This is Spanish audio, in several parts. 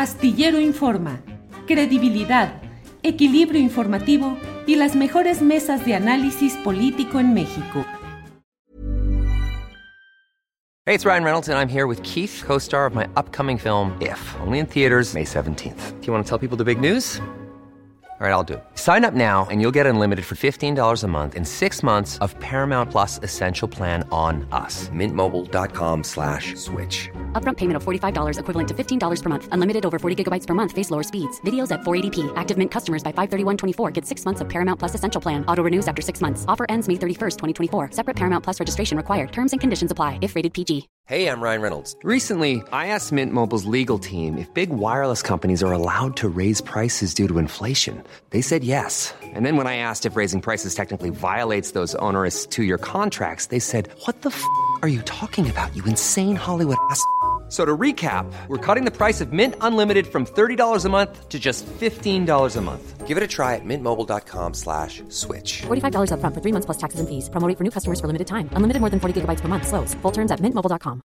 Astillero Informa, credibilidad, equilibrio informativo y las mejores mesas de análisis político en México. Hey, it's Ryan Reynolds and I'm here with Keith, co-star of my upcoming film If, only in theaters May 17th. Do you want to tell people the big news? All right, I'll do it. Sign up now and you'll get unlimited for $15 a month in six months of Paramount Plus Essential Plan on us. Mintmobile.com slash switch. Upfront payment of $45 equivalent to $15 per month. Unlimited over 40 gigabytes per month. Face lower speeds. Videos at 480p. Active Mint customers by 531.24 get six months of Paramount Plus Essential Plan. Auto renews after six months. Offer ends May 31st, 2024. Separate Paramount Plus registration required. Terms and conditions apply if rated PG. Hey, I'm Ryan Reynolds. Recently, I asked Mint Mobile's legal team if big wireless companies are allowed to raise prices due to inflation. They said yes. And then when I asked if raising prices technically violates those onerous two-year contracts, they said, "What the f*** are you talking about? You insane Hollywood ass." So to recap, we're cutting the price of Mint Unlimited from $30 a month to just $15 a month. Give it a try at mintmobile.com slash switch. $45 upfront for three months plus taxes and fees. Promote for new customers for limited time. Unlimited more than 40 gigabytes per month. Slows. Full terms at mintmobile.com.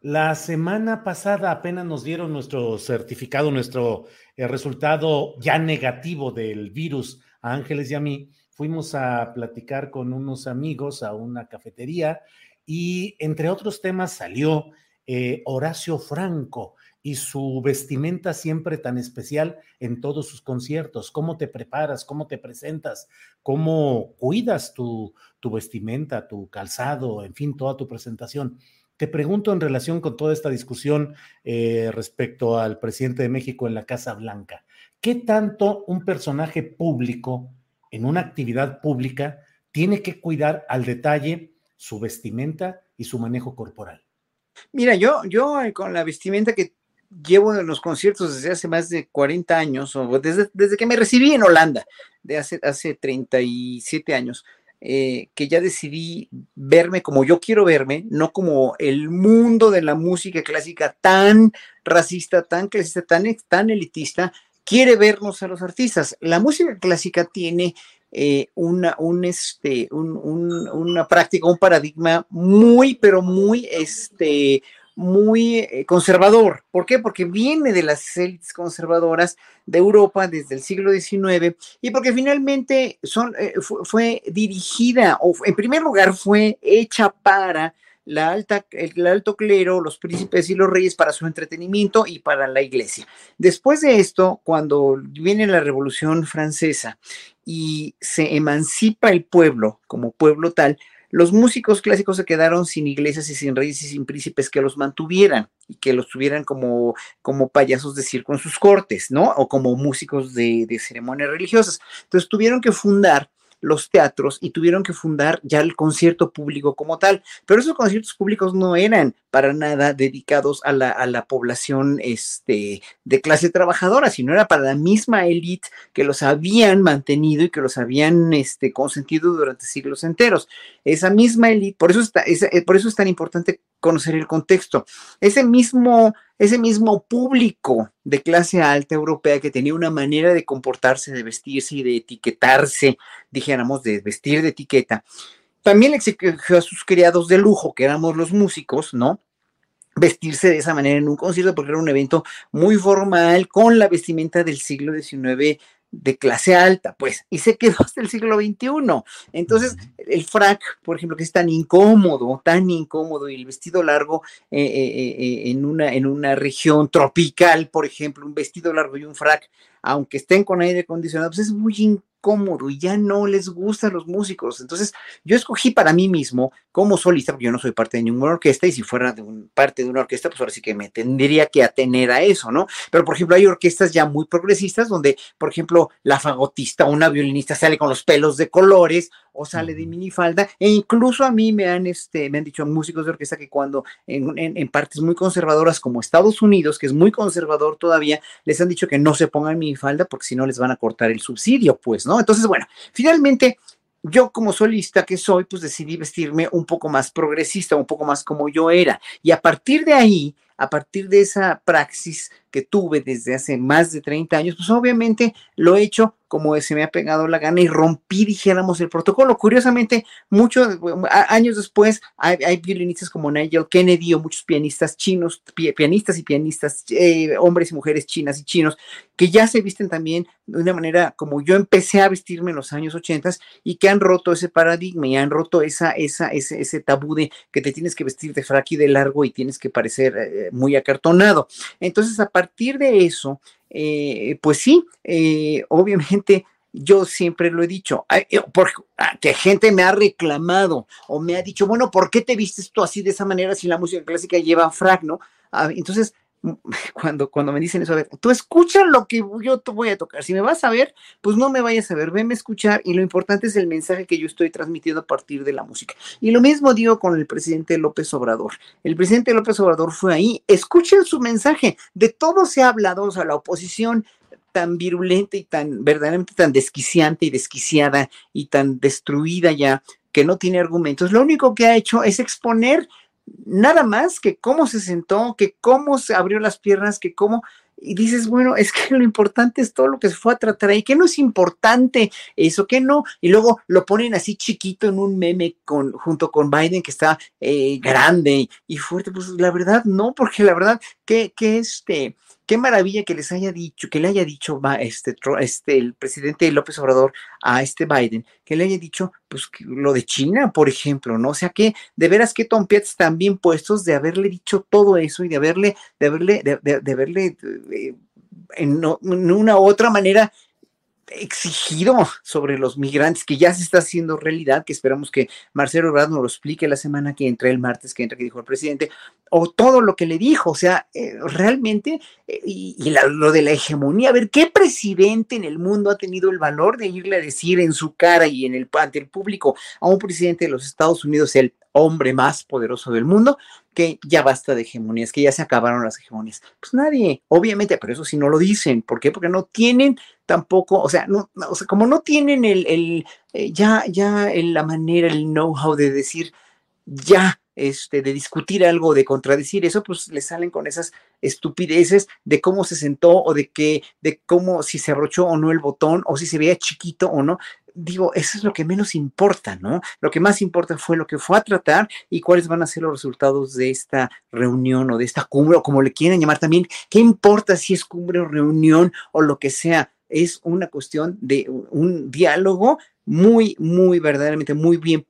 La semana pasada apenas nos dieron nuestro certificado, nuestro eh, resultado ya negativo del virus a Ángeles y a mí. Fuimos a platicar con unos amigos a una cafetería y entre otros temas salió eh, Horacio Franco y su vestimenta siempre tan especial en todos sus conciertos. ¿Cómo te preparas? ¿Cómo te presentas? ¿Cómo cuidas tu, tu vestimenta, tu calzado, en fin, toda tu presentación? Te pregunto en relación con toda esta discusión eh, respecto al presidente de México en la Casa Blanca, ¿qué tanto un personaje público en una actividad pública tiene que cuidar al detalle su vestimenta y su manejo corporal? Mira, yo, yo eh, con la vestimenta que llevo en los conciertos desde hace más de 40 años, o desde, desde que me recibí en Holanda, de hace, hace 37 años, eh, que ya decidí verme como yo quiero verme, no como el mundo de la música clásica tan racista, tan clasista, tan, tan elitista, quiere vernos a los artistas. La música clásica tiene eh, una, un, este, un, un, una práctica, un paradigma muy, pero muy, este, muy eh, conservador. ¿Por qué? Porque viene de las élites conservadoras de Europa desde el siglo XIX y porque finalmente son, eh, fue, dirigida, o en primer lugar fue hecha para la alta, el, alto clero, los príncipes y los reyes para su entretenimiento y para la iglesia. Después de esto, cuando viene la Revolución Francesa y se emancipa el pueblo como pueblo tal, los músicos clásicos se quedaron sin iglesias y sin reyes y sin príncipes que los mantuvieran y que los tuvieran como, como payasos de circo en sus cortes, ¿no? O como músicos de, de ceremonias religiosas. Entonces tuvieron que fundar los teatros y tuvieron que fundar ya el concierto público como tal. Pero esos conciertos públicos no eran para nada dedicados a la, a la población este, de clase trabajadora, sino era para la misma élite que los habían mantenido y que los habían este, consentido durante siglos enteros. Esa misma élite, por, eso está, eh, por eso es tan importante conocer el contexto. Ese mismo, ese mismo público de clase alta europea que tenía una manera de comportarse, de vestirse y de etiquetarse, dijéramos, de vestir de etiqueta, también le exigió a sus criados de lujo, que éramos los músicos, ¿no? vestirse de esa manera en un concierto porque era un evento muy formal con la vestimenta del siglo XIX de clase alta, pues, y se quedó hasta el siglo XXI. Entonces, el frac, por ejemplo, que es tan incómodo, tan incómodo, y el vestido largo eh, eh, eh, en, una, en una región tropical, por ejemplo, un vestido largo y un frac, aunque estén con aire acondicionado, pues es muy incómodo y ya no les gustan los músicos. Entonces, yo escogí para mí mismo como solista, porque yo no soy parte de ninguna orquesta, y si fuera de un, parte de una orquesta, pues ahora sí que me tendría que atener a eso, ¿no? Pero, por ejemplo, hay orquestas ya muy progresistas donde, por ejemplo, la fagotista o una violinista sale con los pelos de colores o sale de minifalda, e incluso a mí me han, este, me han dicho músicos de orquesta que cuando en, en partes muy conservadoras como Estados Unidos, que es muy conservador todavía, les han dicho que no se pongan minifalda porque si no les van a cortar el subsidio, pues, ¿no? Entonces, bueno, finalmente yo como solista que soy, pues decidí vestirme un poco más progresista, un poco más como yo era. Y a partir de ahí, a partir de esa praxis que tuve desde hace más de 30 años, pues obviamente lo he hecho como se me ha pegado la gana y rompí, dijéramos, el protocolo. Curiosamente, muchos años después hay, violinistas como Nigel Kennedy o muchos pianistas chinos, pianistas y pianistas, eh, hombres y mujeres chinas y chinos, que ya se visten también de una manera como yo empecé a vestirme en los años 80 y que han roto ese paradigma y han roto esa, esa, ese, ese tabú de que te tienes que vestir de frac y de largo y tienes que parecer eh, muy acartonado. Entonces, a partir de eso, eh, pues sí, eh, obviamente yo siempre lo he dicho, porque ah, que gente me ha reclamado o me ha dicho, bueno, ¿por qué te vistes tú así de esa manera si la música clásica lleva frac, no? Ah, entonces, cuando, cuando me dicen eso, a ver, tú escucha lo que yo te voy a tocar. Si me vas a ver, pues no me vayas a ver, venme a escuchar y lo importante es el mensaje que yo estoy transmitiendo a partir de la música. Y lo mismo digo con el presidente López Obrador. El presidente López Obrador fue ahí, escuchen su mensaje. De todo se ha hablado, o sea, la oposición tan virulenta y tan verdaderamente tan desquiciante y desquiciada y tan destruida ya que no tiene argumentos, lo único que ha hecho es exponer nada más que cómo se sentó, que cómo se abrió las piernas, que cómo... Y dices, bueno, es que lo importante es todo lo que se fue a tratar ahí, que no es importante eso, que no. Y luego lo ponen así chiquito en un meme con, junto con Biden, que está eh, grande y, fuerte. Pues la verdad, no, porque la verdad, que, que este, qué maravilla que les haya dicho, que le haya dicho este, este, el presidente López Obrador a este Biden, que le haya dicho, pues, lo de China, por ejemplo, ¿no? O sea, que de veras que Tom Pietz están bien puestos de haberle dicho todo eso y de haberle, de haberle, de, haberle eh, en, en, una u otra manera exigido sobre los migrantes, que ya se está haciendo realidad, que esperamos que Marcelo Ebrard nos lo explique la semana que entra, el martes que entra, que dijo el presidente, o todo lo que le dijo, o sea, eh, realmente, eh, y, lo de la hegemonía, a ver, ¿qué presidente en el mundo ha tenido el valor de irle a decir en su cara y en el, ante el público a un presidente de los Estados Unidos, el hombre más poderoso del mundo, que ya basta de hegemonías, que ya se acabaron las hegemonías. Pues nadie, obviamente, pero eso sí no lo dicen. ¿Por qué? Porque no tienen tampoco, o sea, no, o sea como no tienen el, el eh, ya, ya la manera, el know-how de decir, ya, este, de discutir algo, de contradecir eso, pues le salen con esas estupideces de cómo se sentó o de que, de cómo, si se abrochó o no el botón, o si se veía chiquito o no digo, eso es lo que menos importa, ¿no? Lo que más importa fue lo que fue a tratar y cuáles van a ser los resultados de esta reunión o de esta cumbre o como le quieran llamar también. ¿Qué importa si es cumbre o reunión o lo que sea? Es una cuestión de un diálogo muy, muy verdaderamente muy bien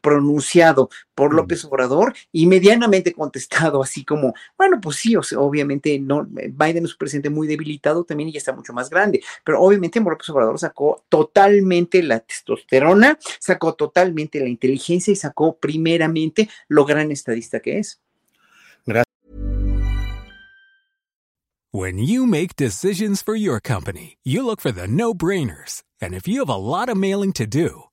pronunciado por López Obrador y medianamente contestado, así como, bueno, pues sí, obviamente no, Biden es un presidente muy debilitado también y ya está mucho más grande, pero obviamente López Obrador sacó totalmente la testosterona, sacó totalmente la inteligencia y sacó primeramente lo gran estadista que es. Gracias. When you make decisions for your company, you look for the no-brainers. And if you have a lot of mailing to do,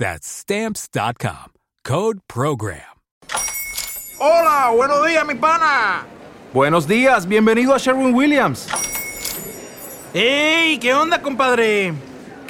That's Stamps.com. Code PROGRAM. Hola, buenos días, mi pana. Buenos días, bienvenido a Sherwin Williams. ¡Ey! ¿Qué onda, compadre?